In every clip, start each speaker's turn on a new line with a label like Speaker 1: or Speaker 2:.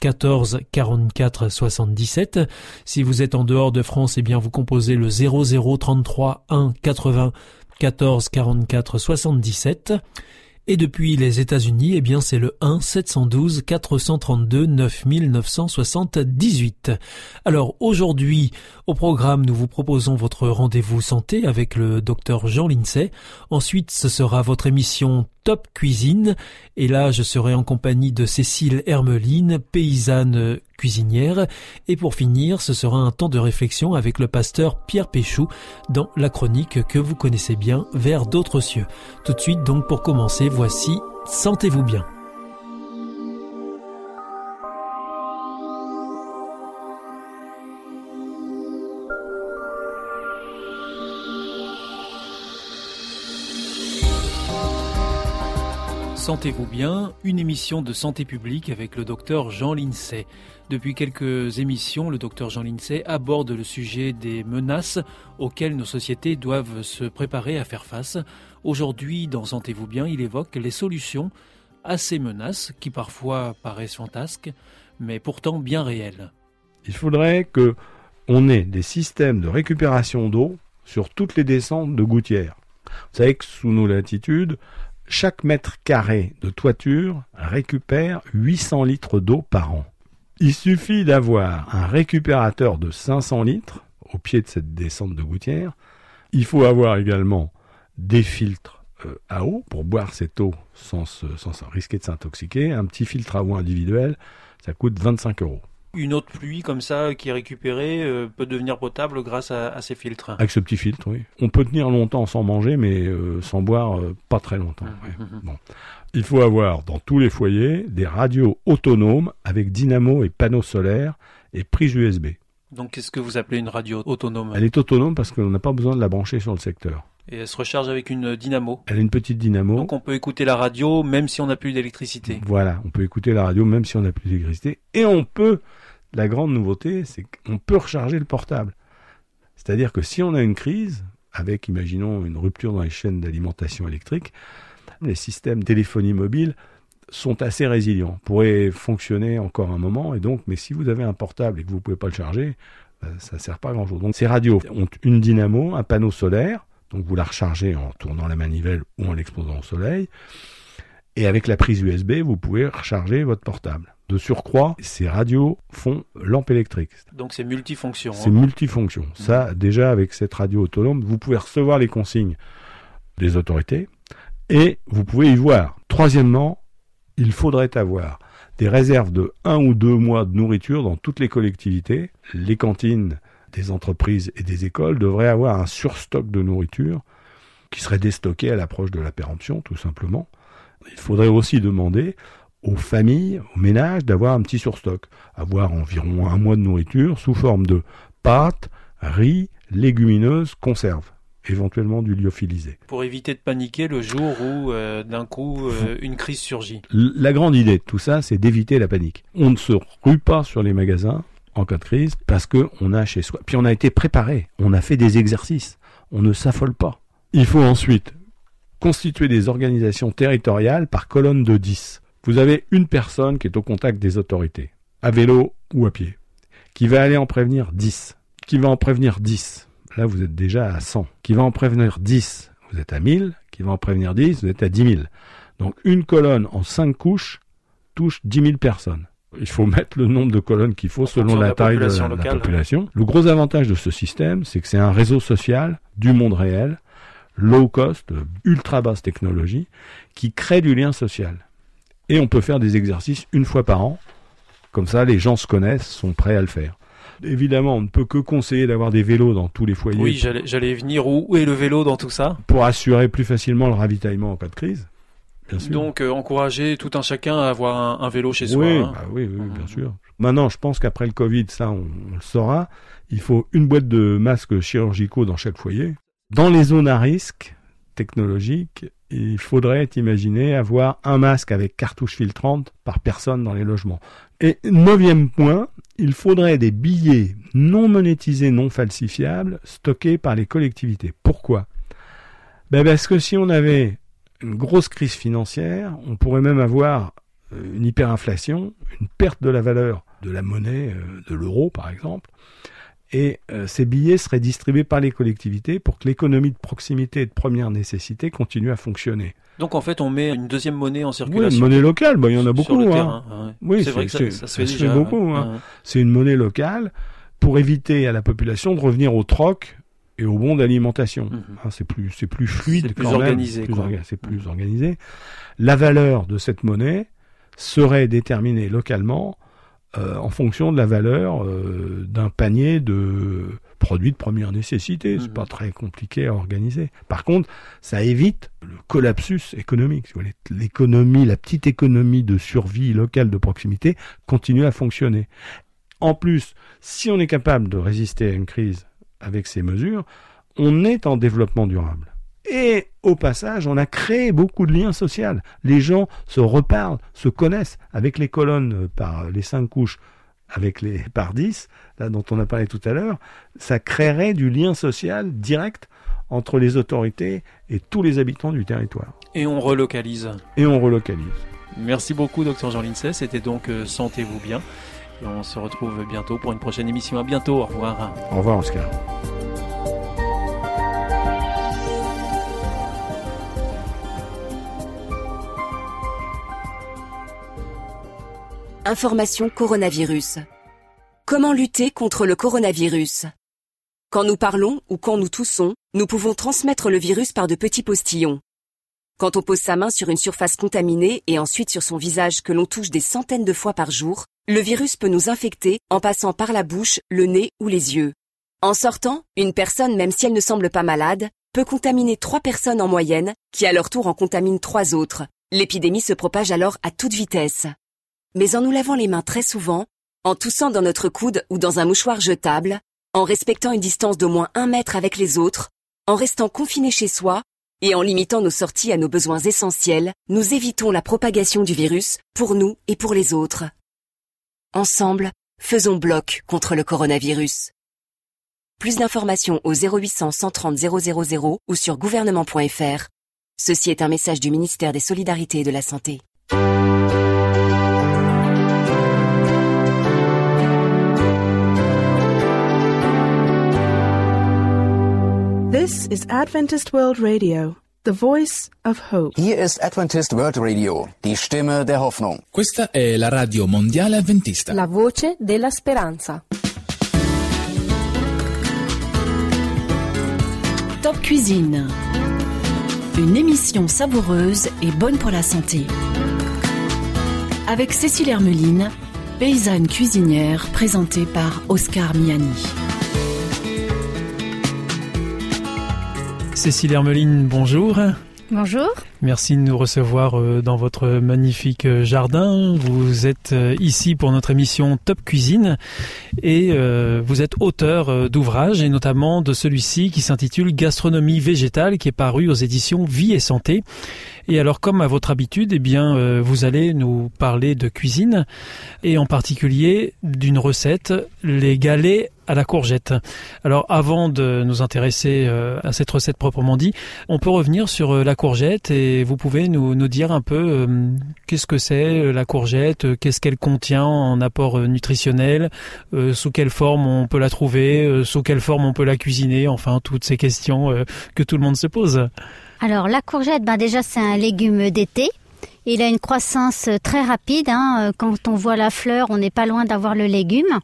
Speaker 1: 14 44 77. Si vous êtes en dehors de France, eh bien vous composez le 00 33 1 80 14 44 77. Et depuis les États-Unis, eh bien c'est le 1 712 432 9978. Alors aujourd'hui, au programme, nous vous proposons votre rendez-vous santé avec le docteur Jean Lincey. Ensuite, ce sera votre émission Top Cuisine. Et là, je serai en compagnie de Cécile Hermeline, paysanne cuisinière. Et pour finir, ce sera un temps de réflexion avec le pasteur Pierre Péchou dans la chronique que vous connaissez bien, Vers d'autres cieux. Tout de suite, donc pour commencer, voici Sentez-vous bien. Sentez-vous bien, une émission de santé publique avec le docteur Jean Lincey. Depuis quelques émissions, le docteur Jean Lincey aborde le sujet des menaces auxquelles nos sociétés doivent se préparer à faire face. Aujourd'hui, dans Sentez-vous bien, il évoque les solutions à ces menaces qui parfois paraissent fantasques, mais pourtant bien réelles.
Speaker 2: Il faudrait que on ait des systèmes de récupération d'eau sur toutes les descentes de gouttières. Vous savez que sous nos latitudes, chaque mètre carré de toiture récupère 800 litres d'eau par an. Il suffit d'avoir un récupérateur de 500 litres au pied de cette descente de gouttière. Il faut avoir également des filtres euh, à eau pour boire cette eau sans, sans risquer de s'intoxiquer. Un petit filtre à eau individuel, ça coûte 25 euros
Speaker 1: une autre pluie comme ça qui est récupérée euh, peut devenir potable grâce à, ces filtres.
Speaker 2: Avec ce petit filtre, oui. On peut tenir longtemps sans manger, mais euh, sans boire euh, pas très longtemps. Bon. Il faut avoir dans tous les foyers des radios autonomes avec dynamo et panneaux solaires et prise USB.
Speaker 1: Donc qu'est-ce que vous appelez une radio autonome?
Speaker 2: Elle est autonome parce qu'on n'a pas besoin de la brancher sur le secteur.
Speaker 1: Et elle se recharge avec une dynamo?
Speaker 2: Elle a une petite dynamo.
Speaker 1: Donc on peut écouter la radio même si on n'a plus d'électricité.
Speaker 2: Voilà, on peut écouter la radio même si on n'a plus d'électricité. Et on peut la grande nouveauté, c'est qu'on peut recharger le portable. C'est-à-dire que si on a une crise, avec, imaginons, une rupture dans les chaînes d'alimentation électrique, les systèmes téléphonie mobile sont assez résilients, pourraient fonctionner encore un moment, et donc, mais si vous avez un portable et que vous ne pouvez pas le charger, euh, ça ne sert pas grand-chose. Donc ces radios ont une dynamo, un panneau solaire, donc vous la rechargez en tournant la manivelle ou en l'exposant au soleil, et avec la prise USB, vous pouvez recharger votre portable. De surcroît, ces radios font lampe électrique.
Speaker 1: Donc c'est multifonction.
Speaker 2: C'est hein. multifonction. Mmh. Ça, déjà avec cette radio autonome, vous pouvez recevoir les consignes des autorités et vous pouvez y voir. Troisièmement, il faudrait avoir des réserves de un ou deux mois de nourriture dans toutes les collectivités. Les cantines des entreprises et des écoles devraient avoir un surstock de nourriture qui serait déstocké à l'approche de la péremption, tout simplement. Il faudrait aussi demander aux familles, aux ménages, d'avoir un petit surstock, avoir environ un mois de nourriture sous forme de pâtes, riz, légumineuses, conserves éventuellement du lyophilisé.
Speaker 1: Pour éviter de paniquer le jour où euh, d'un coup euh, une crise surgit.
Speaker 2: La grande idée de tout ça, c'est d'éviter la panique. On ne se rue pas sur les magasins en cas de crise parce que on a chez soi. Puis on a été préparé, on a fait des exercices, on ne s'affole pas. Il faut ensuite constituer des organisations territoriales par colonne de 10 vous avez une personne qui est au contact des autorités, à vélo ou à pied, qui va aller en prévenir 10, qui va en prévenir 10. Là, vous êtes déjà à 100. Qui va en prévenir 10, vous êtes à 1000. Qui va en prévenir 10, vous êtes à 10 000. Donc une colonne en 5 couches touche 10 000 personnes. Il faut mettre le nombre de colonnes qu'il faut selon la, taille de la, population. Le gros avantage de ce système, c'est que c'est un réseau social du monde réel, low cost, ultra basse technologie, qui crée du lien social. Et on peut faire des exercices une fois par an, Comme ça, les gens se connaissent, sont prêts à le faire. Évidemment, on ne peut que conseiller d'avoir des vélos dans tous les foyers.
Speaker 1: Oui, j'allais venir. Où, est le vélo dans tout ça?
Speaker 2: Pour assurer plus facilement le ravitaillement en cas de crise.
Speaker 1: Bien sûr. Donc, euh, encourager tout un chacun à avoir un, vélo chez
Speaker 2: soi.
Speaker 1: Hein.
Speaker 2: Bah oui, oui, bien sûr. Maintenant, je pense qu'après le Covid, ça, on, le saura. Il faut une boîte de masques chirurgicaux dans chaque foyer. Dans les zones à risque technologique, il faudrait imaginer avoir un masque avec cartouche filtrante par personne dans les logements. Et neuvième point, il faudrait des billets non monétisés, non falsifiables, stockés par les collectivités. Pourquoi? Ben Parce que si on avait une grosse crise financière, on pourrait même avoir euh, une hyperinflation, une perte de la valeur de la monnaie, euh, de l'euro par exemple, et euh, ces billets seraient distribués par les collectivités pour que l'économie de proximité et de première nécessité continue à fonctionner.
Speaker 1: Donc en fait, on met une deuxième monnaie en circulation.
Speaker 2: Oui, une monnaie locale, bah, il y en a beaucoup.
Speaker 1: Hein.
Speaker 2: Oui, c'est vrai que ça, se fait, beaucoup. Hein. C'est une monnaie locale pour éviter à la population de revenir au troc et au bon d'alimentation. Mhm. Hein, c'est plus, c'est plus fluide,
Speaker 1: c'est plus organisé.
Speaker 2: c'est plus organisé. La valeur de cette monnaie serait déterminée localement euh, en fonction de la valeur euh, d'un panier de produits de première nécessité. C'est mhm. pas très compliqué à organiser. Par contre, ça évite le collapsus économique. L'économie, la petite économie de survie locale de proximité continue à fonctionner. En plus, si on est capable de résister à une crise avec ces mesures, on est en développement durable. Et au passage, on a créé beaucoup de liens sociaux. Les gens se reparlent, se connaissent avec les colonnes euh, par les cinq couches, avec les par dix, là dont on a parlé tout à l'heure. Ça créerait du lien social direct entre les autorités et tous les habitants du territoire.
Speaker 1: Et on relocalise.
Speaker 2: Et on relocalise.
Speaker 1: Merci beaucoup, docteur Jean Lincey. C'était donc euh, Sentez-vous bien. Et on se retrouve bientôt pour une prochaine émission. À bientôt. Au revoir.
Speaker 2: Au revoir, Oscar.
Speaker 3: Information coronavirus. Comment lutter contre le coronavirus? Quand nous parlons ou quand nous toussons, nous pouvons transmettre le virus par de petits postillons. Quand on pose sa main sur une surface contaminée et ensuite sur son visage que l'on touche des centaines de fois par jour, le virus peut nous infecter en passant par la bouche, le nez ou les yeux. En sortant, une personne, même si elle ne semble pas malade, peut contaminer trois personnes en moyenne, qui à leur tour en contaminent trois autres. L'épidémie se propage alors à toute vitesse mais en nous lavant les mains très souvent, en toussant dans notre coude ou dans un mouchoir jetable, en respectant une distance d'au moins un mètre avec les autres, en restant confiné chez soi et en limitant nos sorties à nos besoins essentiels, nous évitons la propagation du virus pour nous et pour les autres. Ensemble, faisons bloc contre le coronavirus. Plus d'informations au 0800 130 000 ou sur gouvernement.fr. Ceci est un message du ministère des Solidarités et de la Santé.
Speaker 4: This is Adventist World Radio, the voice of hope.
Speaker 5: Hier ist Adventist World Radio, die Stimme der Hoffnung.
Speaker 6: Questa è la radio mondiale adventista.
Speaker 7: La voce della speranza.
Speaker 3: Top Cuisine. Une émission savoureuse et bonne pour la santé. Avec Cécile Hermeline, paysanne cuisinière présentée par Oscar Miani.
Speaker 1: Cécile Hermeline, bonjour.
Speaker 8: Bonjour.
Speaker 1: Merci de nous recevoir euh, dans votre magnifique euh, jardin. Vous êtes euh, ici pour notre émission Top Cuisine et vous êtes auteur d'ouvrages et notamment de celui-ci qui s'intitule Gastronomie végétale qui est paru aux éditions Vie et Santé. Et alors, comme à votre habitude, eh bien, vous allez nous parler de cuisine et en particulier d'une recette, les galets à la courgette. Alors, avant de nous intéresser euh, à cette recette proprement dit, on peut revenir sur euh, la courgette et vous pouvez nous, nous dire un peu qu'est-ce que c'est la courgette, qu'est-ce qu'elle contient en apport nutritionnel, sous quelle forme on peut la trouver, sous quelle forme on peut la cuisiner, enfin toutes ces questions que tout le monde se pose.
Speaker 8: Alors la courgette, ben déjà c'est un légume d'été. Il a une croissance très rapide. Hein. Quand on voit la fleur, on n'est pas loin d'avoir le légume.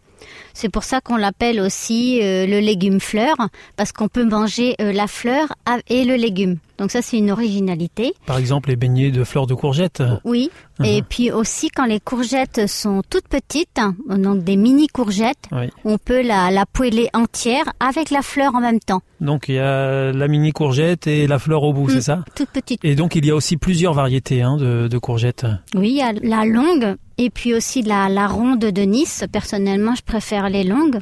Speaker 8: C'est pour ça qu'on l'appelle aussi euh, le légume fleur, parce qu'on peut manger euh, la fleur et le légume. Donc ça, c'est une originalité.
Speaker 1: Par exemple, les beignets de fleurs de courgettes.
Speaker 8: Oui.
Speaker 1: Mhm.
Speaker 8: Et puis aussi, quand les courgettes sont toutes petites, hein, donc des mini courgettes,
Speaker 1: Oui.
Speaker 8: on peut la, la poêler entière avec la fleur en même temps.
Speaker 1: Donc il y a la mini courgette et la fleur au bout,
Speaker 8: Mm.
Speaker 1: c'est ça?
Speaker 8: Toute petite.
Speaker 1: Et donc il y a aussi plusieurs variétés hein, de, de courgettes.
Speaker 8: Oui, il y a la longue et puis aussi la, la ronde de Nice. Personnellement, je préfère les longues.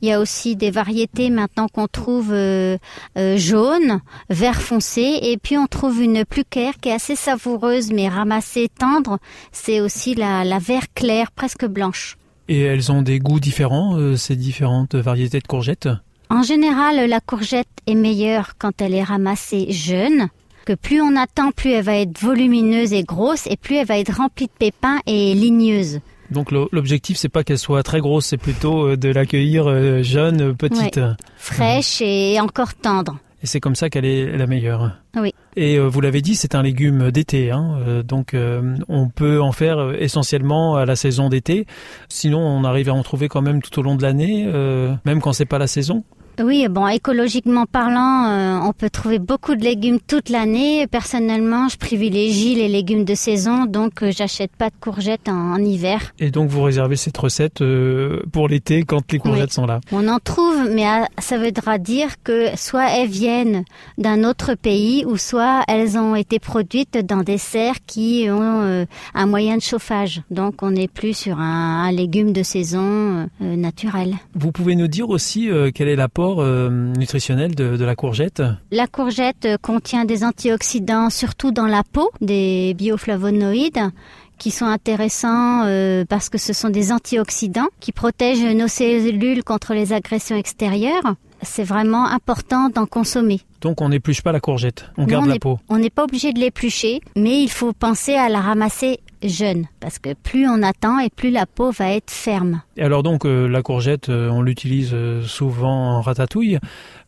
Speaker 8: Il y a aussi des variétés maintenant qu'on trouve euh, euh, jaune, vert foncé, et puis on trouve une plus claire qui est assez savoureuse mais ramassée tendre. C'est aussi la, la vert clair, presque blanche.
Speaker 1: Et elles ont des goûts différents, euh, ces différentes variétés de courgettes?
Speaker 8: En général, la courgette est meilleure quand elle est ramassée jeune. Que plus on attend, plus elle va être volumineuse et grosse, et plus elle va être remplie de pépins et ligneuse.
Speaker 1: Donc l'objectif c'est pas qu'elle soit très grosse, c'est plutôt euh, de l'accueillir euh, jeune, euh, petite.
Speaker 8: fraîche et encore tendre.
Speaker 1: Et c'est comme ça qu'elle est la meilleure.
Speaker 8: Oui.
Speaker 1: Et vous l'avez dit, c'est un légume d'été, hein, donc euh, on peut en faire essentiellement à la saison d'été. Sinon, on arrive à en trouver quand même tout au long de l'année, euh, même quand c'est pas la saison.
Speaker 8: Oui, bon, écologiquement parlant, euh, on peut trouver beaucoup de légumes toute l'année. Personnellement, je privilégie les légumes de saison, donc euh, j'achète pas de courgettes en, en hiver.
Speaker 1: Et donc vous réservez cette recette euh, pour l'été quand les courgettes
Speaker 8: Oui.
Speaker 1: sont là?
Speaker 8: On en trouve, mais ah, ça voudra dire que soit elles viennent d'un autre pays, ou soit elles ont été produites dans des serres qui ont un moyen de chauffage. Donc on n'est plus sur un, un légume de saison naturel.
Speaker 1: Vous pouvez nous dire aussi euh, quel est l'apport euh, nutritionnel de, de la courgette
Speaker 8: La courgette euh, contient des antioxydants, surtout dans la peau, des bioflavonoïdes qui sont intéressants euh, parce que ce sont des antioxydants qui protègent nos cellules contre les agressions extérieures. C'est vraiment important d'en consommer.
Speaker 1: Donc on n'épluche pas la courgette, on garde
Speaker 8: on
Speaker 1: la peau.
Speaker 8: On n'est pas obligé de l'éplucher, mais il faut penser à la ramasser jeune parce que plus on attend et plus la peau va être ferme.
Speaker 1: Et alors donc euh, la courgette, euh, on l'utilise euh, souvent en ratatouille,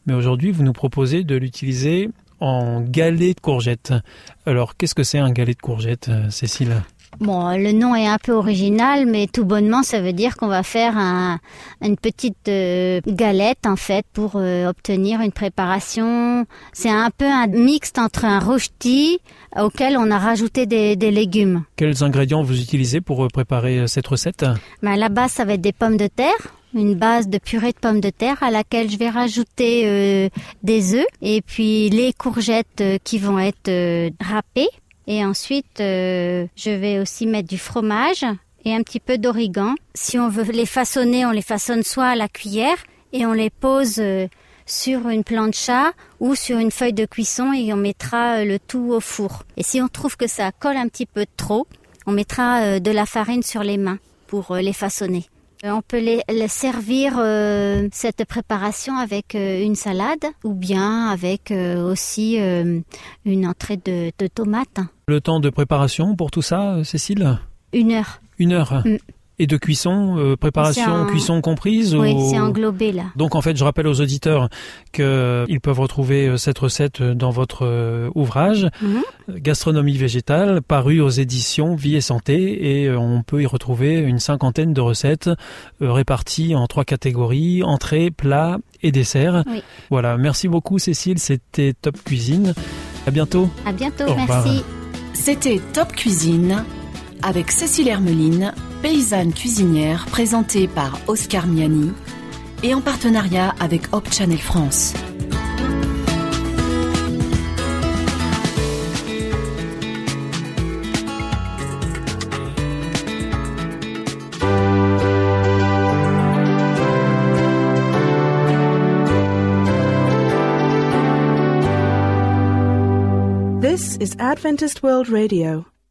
Speaker 1: mais aujourd'hui vous nous proposez de l'utiliser en galet de courgette. Alors qu'est-ce que c'est un galet de courgette, Cécile?
Speaker 8: Bon, le nom est un peu original, mais tout bonnement, ça veut dire qu'on va faire un- une petite euh, galette en fait pour euh, obtenir une préparation. C'est un peu un mixte entre un rôti auquel on a rajouté des, des légumes.
Speaker 1: Quels ingrédients vous utilisez pour euh, préparer euh, cette recette?
Speaker 8: Mais à la base, ça va être des pommes de terre, une base de purée de pommes de terre à laquelle je vais rajouter euh, des œufs et puis les courgettes euh, qui vont être euh, râpées. Et ensuite, euh, je vais aussi mettre du fromage et un petit peu d'origan. Si on veut les façonner, on les façonne soit à la cuillère et on les pose euh, sur une plancha ou sur une feuille de cuisson et on mettra euh, le tout au four. Et si on trouve que ça colle un petit peu trop, on mettra euh, de la farine sur les mains pour les façonner. Euh, On peut les, les servir euh, cette préparation avec euh, une salade ou bien avec euh, aussi euh, une entrée de, de tomates.
Speaker 1: Le temps de préparation pour tout ça, Cécile?
Speaker 8: Une heure.
Speaker 1: Une heure.
Speaker 8: Mm.
Speaker 1: Et de cuisson, euh, préparation, cuisson comprise
Speaker 8: Oui,
Speaker 1: ou-
Speaker 8: c'est englobé là.
Speaker 1: Donc en fait, je rappelle aux auditeurs qu'ils peuvent retrouver euh, cette recette dans votre euh, ouvrage
Speaker 8: Mhm.
Speaker 1: euh, Gastronomie végétale, paru aux éditions Vie et Santé, et euh, on peut y retrouver une cinquantaine de recettes euh, réparties en trois catégories entrée, plat et dessert.
Speaker 8: Oui.
Speaker 1: Voilà, merci beaucoup Cécile, c'était Top Cuisine. À bientôt.
Speaker 8: À bientôt,
Speaker 1: Au
Speaker 8: merci.
Speaker 9: C'était Top Cuisine avec Cécile Hermeline, paysanne cuisinière présentée par Oscar Miani et en partenariat avec Hop Channel France.
Speaker 4: This is Adventist World Radio,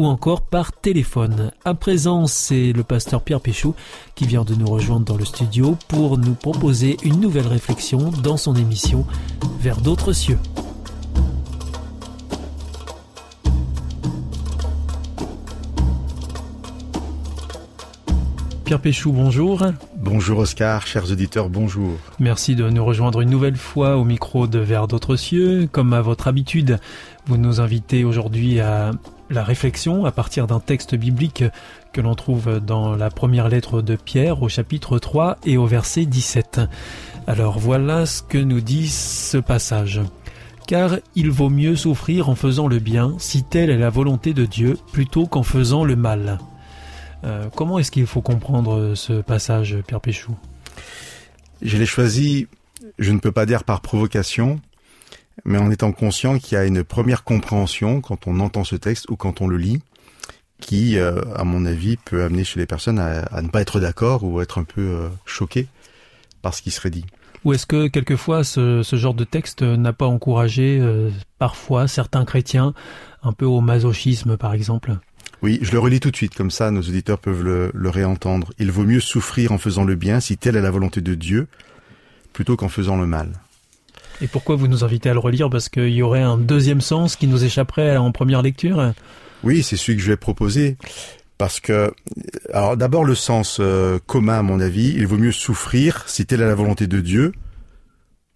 Speaker 1: ou encore par téléphone. À présent, c'est le pasteur Pierre Péchou qui vient de nous rejoindre dans le studio pour nous proposer une nouvelle réflexion dans son émission Vers d'autres cieux. Pierre Péchou, bonjour.
Speaker 10: Bonjour Oscar, chers auditeurs, bonjour.
Speaker 1: Merci de nous rejoindre une nouvelle fois au micro de Vers d'autres cieux. Comme à votre habitude, vous nous invitez aujourd'hui à la réflexion à partir d'un texte biblique que l'on trouve dans la première lettre de Pierre au chapitre 3 et au verset 17. Alors voilà ce que nous dit ce passage. Car il vaut mieux souffrir en faisant le bien, si telle est la volonté de Dieu, plutôt qu'en faisant le mal. Euh, comment est-ce qu'il faut comprendre ce passage, Pierre Péchou?
Speaker 10: Je l'ai choisi, je ne peux pas dire par provocation, mais en étant conscient qu'il y a une première compréhension quand on entend ce texte ou quand on le lit, qui, euh, à mon avis, peut amener chez les personnes à, à ne pas être d'accord ou être un peu euh, choqué par ce qui serait dit.
Speaker 1: Ou est-ce que quelquefois ce, ce, genre de texte n'a pas encouragé euh, parfois certains chrétiens un peu au masochisme, par exemple?
Speaker 10: Oui, je le relis tout de suite, comme ça nos auditeurs peuvent le, le, réentendre. Il vaut mieux souffrir en faisant le bien, si telle est la volonté de Dieu, plutôt qu'en faisant le mal.
Speaker 1: Et pourquoi vous nous invitez à le relire Parce qu'il y aurait un deuxième sens qui nous échapperait en première lecture
Speaker 10: Oui, c'est celui que je vais proposer. Parce que, alors d'abord le sens euh, commun à mon avis, il vaut mieux souffrir si telle est la volonté de Dieu.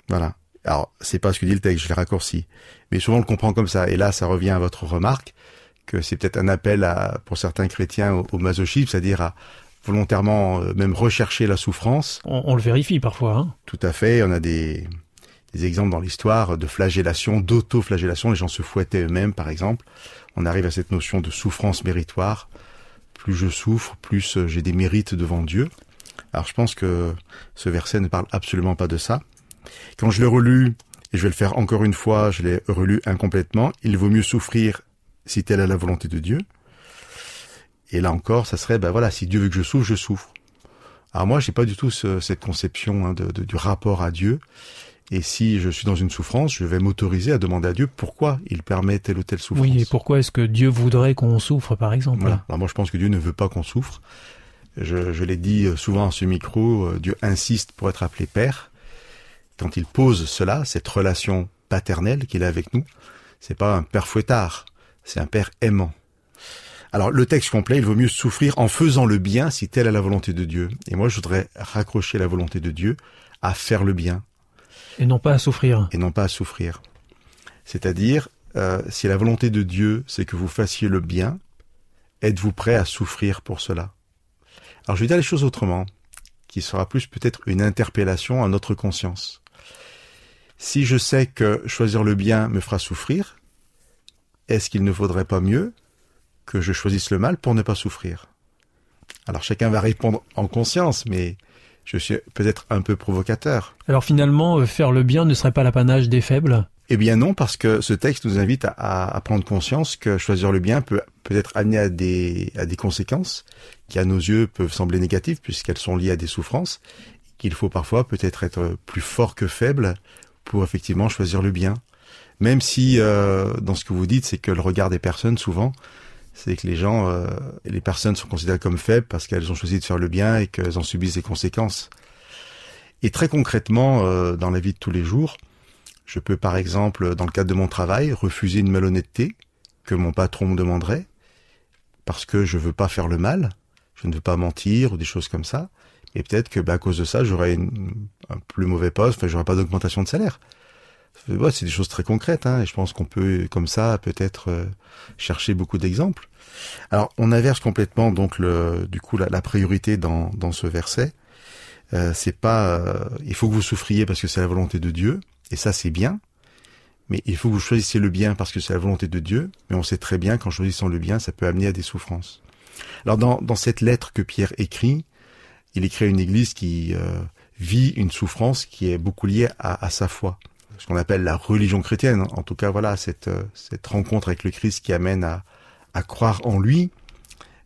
Speaker 10: Voilà. Alors, c'est pas ce que dit le texte, je l'ai raccourci. Mais souvent, on le comprend comme ça. Et là, ça revient à votre remarque que c'est peut-être un appel à, pour certains chrétiens au, au masochisme, c'est-à-dire à volontairement euh, même rechercher la souffrance.
Speaker 1: On, on le vérifie parfois. Hein.
Speaker 10: Tout à fait. On a des, des exemples dans l'histoire de flagellation, d'auto-flagellation. Les gens se fouettaient eux-mêmes, par exemple. On arrive à cette notion de souffrance méritoire. Plus je souffre, plus euh, j'ai des mérites devant Dieu. Alors je pense que ce verset ne parle absolument pas de ça. Quand je l'ai relu, et je vais le faire encore une fois, je l'ai relu incomplètement, il vaut mieux souffrir si telle est la volonté de Dieu. Et là encore, ça serait, ben voilà, si Dieu veut que je souffre, je souffre. Alors moi, j'ai pas du tout ce- cette conception hein, du rapport à Dieu. Et si je suis dans une souffrance, je vais m'autoriser à demander à Dieu pourquoi il permet telle ou telle souffrance.
Speaker 1: Oui, et pourquoi est-ce que Dieu voudrait qu'on souffre, par exemple
Speaker 10: Voilà. Alors moi, je pense que Dieu ne veut pas qu'on souffre. Je, je l'ai dit euh, souvent à ce micro, euh, Dieu insiste pour être appelé Père. Quand il pose cela, cette relation paternelle qu'il a avec nous, c'est pas un père fouettard, c'est un père aimant. Alors le texte complet, il vaut mieux souffrir en faisant le bien si telle est la volonté de Dieu. Et moi, je voudrais raccrocher la volonté de Dieu à faire le bien
Speaker 1: Et non pas à souffrir.
Speaker 10: et non pas à souffrir. C'est-à-dire, euh, si la volonté de Dieu, c'est que vous fassiez le bien, êtes-vous prêt à souffrir pour cela? Alors je vais dire les choses autrement, qui sera plus peut-être une interpellation à notre conscience. Si je sais que choisir le bien me fera souffrir, est-ce qu'il ne vaudrait pas mieux que je choisisse le mal pour ne pas souffrir? Alors chacun va répondre en conscience, mais je suis peut-être un peu provocateur.
Speaker 1: Alors finalement, euh, faire le bien ne serait pas l'apanage des faibles?
Speaker 10: Eh bien non, parce que ce texte nous invite à, à- à prendre conscience que choisir le bien peut peut-être amener à des, à des conséquences qui à nos yeux peuvent sembler négatives puisqu'elles sont liées à des souffrances, qu'il faut parfois peut-être être plus fort que faible pour effectivement choisir le bien. Même si euh, dans ce que vous dites, c'est que le regard des personnes souvent, c'est que les gens, euh, les personnes sont considérées comme faibles parce qu'elles ont choisi de faire le bien et qu'elles en subissent les conséquences. Et très concrètement, euh, dans la vie de tous les jours, je peux par exemple, dans le cadre de mon travail, refuser une malhonnêteté que mon patron me demanderait parce que je veux pas faire le mal, je ne veux pas mentir ou des choses comme ça. Et peut-être que bah, à cause de ça, j'aurais un plus mauvais poste, enfin, j'aurais pas d'augmentation de salaire. Ouais, c'est des choses très concrètes, hein, et je pense qu'on peut, comme ça, peut-être euh, chercher beaucoup d'exemples. Alors, on inverse complètement donc le, du coup la, la priorité dans, dans ce verset. Euh, c'est pas, euh, il faut que vous souffriez parce que c'est la volonté de Dieu, et ça c'est bien. Mais il faut que vous choisissiez le bien parce que c'est la volonté de Dieu. Mais on sait très bien qu'en choisissant le bien, ça peut amener à des souffrances. Alors dans, dans cette lettre que Pierre écrit, il écrit à une église qui euh, vit une souffrance qui est beaucoup liée à, à sa foi. Ce qu'on appelle la religion chrétienne. En tout cas, voilà, cette, euh, cette rencontre avec le Christ qui amène à, à croire en lui.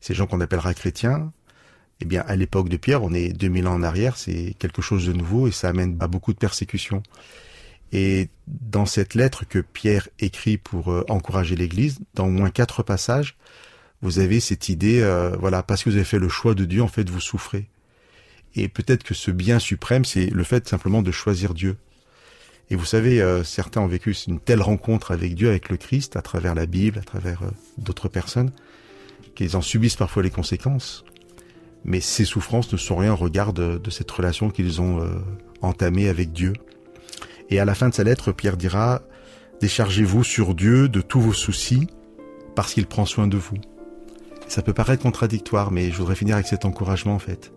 Speaker 10: Ces gens qu'on appellera chrétiens, eh bien, à l'époque de Pierre, on est 2000 ans en arrière, c'est quelque chose de nouveau et ça amène à beaucoup de persécutions. Et dans cette lettre que Pierre écrit pour euh, encourager l'Église, dans au moins quatre passages, vous avez cette idée, euh, voilà, parce que vous avez fait le choix de Dieu, en fait, vous souffrez. Et peut-être que ce bien suprême, c'est le fait simplement de choisir Dieu. Et vous savez, euh, certains ont vécu une telle rencontre avec Dieu, avec le Christ, à travers la Bible, à travers euh, d'autres personnes, qu'ils en subissent parfois les conséquences. Mais ces souffrances ne sont rien au regard de, de cette relation qu'ils ont euh, entamée avec Dieu. Et à la fin de sa lettre, Pierre dira, déchargez-vous sur Dieu de tous vos soucis, parce qu'il prend soin de vous. Ça peut paraître contradictoire, mais je voudrais finir avec cet encouragement en fait.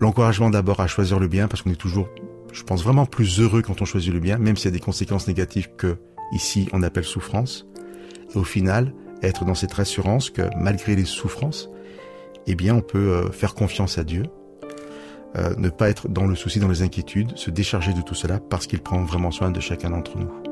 Speaker 10: L'encouragement d'abord à choisir le bien, parce qu'on est toujours, je pense, vraiment plus heureux quand on choisit le bien, même s'il y a des conséquences négatives que ici on appelle souffrance. Et au final, être dans cette assurance que malgré les souffrances, eh bien on peut euh, faire confiance à Dieu, euh, ne pas être dans le souci, dans les inquiétudes, se décharger de tout cela parce qu'il prend vraiment soin de chacun d'entre nous.